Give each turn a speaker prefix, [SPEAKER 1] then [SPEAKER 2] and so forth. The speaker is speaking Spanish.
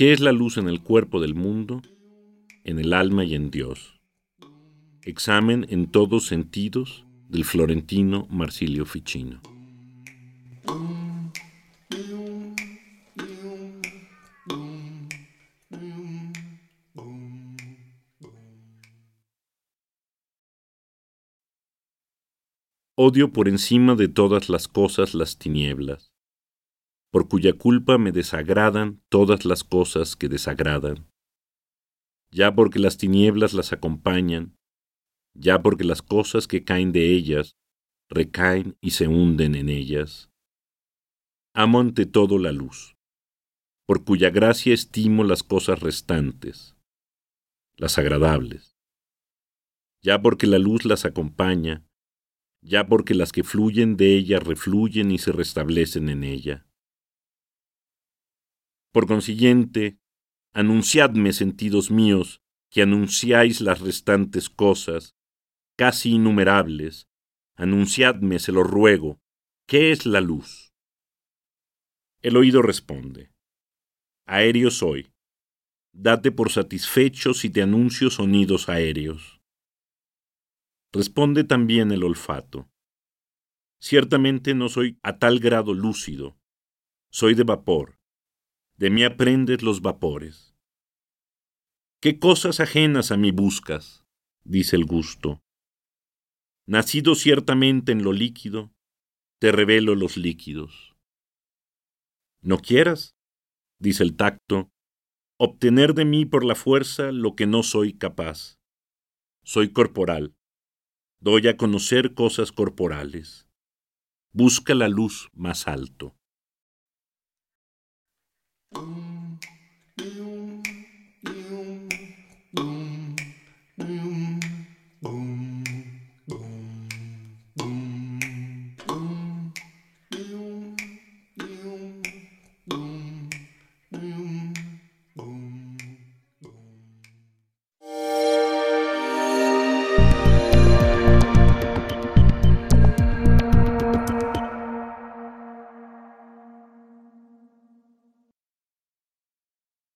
[SPEAKER 1] ¿Qué es la luz en el cuerpo del mundo? En el alma y en Dios. Examen en todos sentidos del florentino Marsilio Ficino. Odio por encima de todas las cosas las tinieblas por cuya culpa me desagradan todas las cosas que desagradan, ya porque las tinieblas las acompañan, ya porque las cosas que caen de ellas recaen y se hunden en ellas. Amo ante todo la luz, por cuya gracia estimo las cosas restantes, las agradables, ya porque la luz las acompaña, ya porque las que fluyen de ella refluyen y se restablecen en ella por consiguiente, anunciadme, sentidos míos, que anunciáis las restantes cosas, casi innumerables, anunciadme, se lo ruego, ¿qué es la luz? El oído responde, aéreo soy, date por satisfecho si te anuncio sonidos aéreos. Responde también el olfato, ciertamente no soy a tal grado lúcido, soy de vapor, de mí aprendes los vapores. ¿Qué cosas ajenas a mí buscas? dice el gusto. Nacido ciertamente en lo líquido, te revelo los líquidos. No quieras, dice el tacto, obtener de mí por la fuerza lo que no soy capaz. Soy corporal. Doy a conocer cosas corporales. Busca la luz más alto.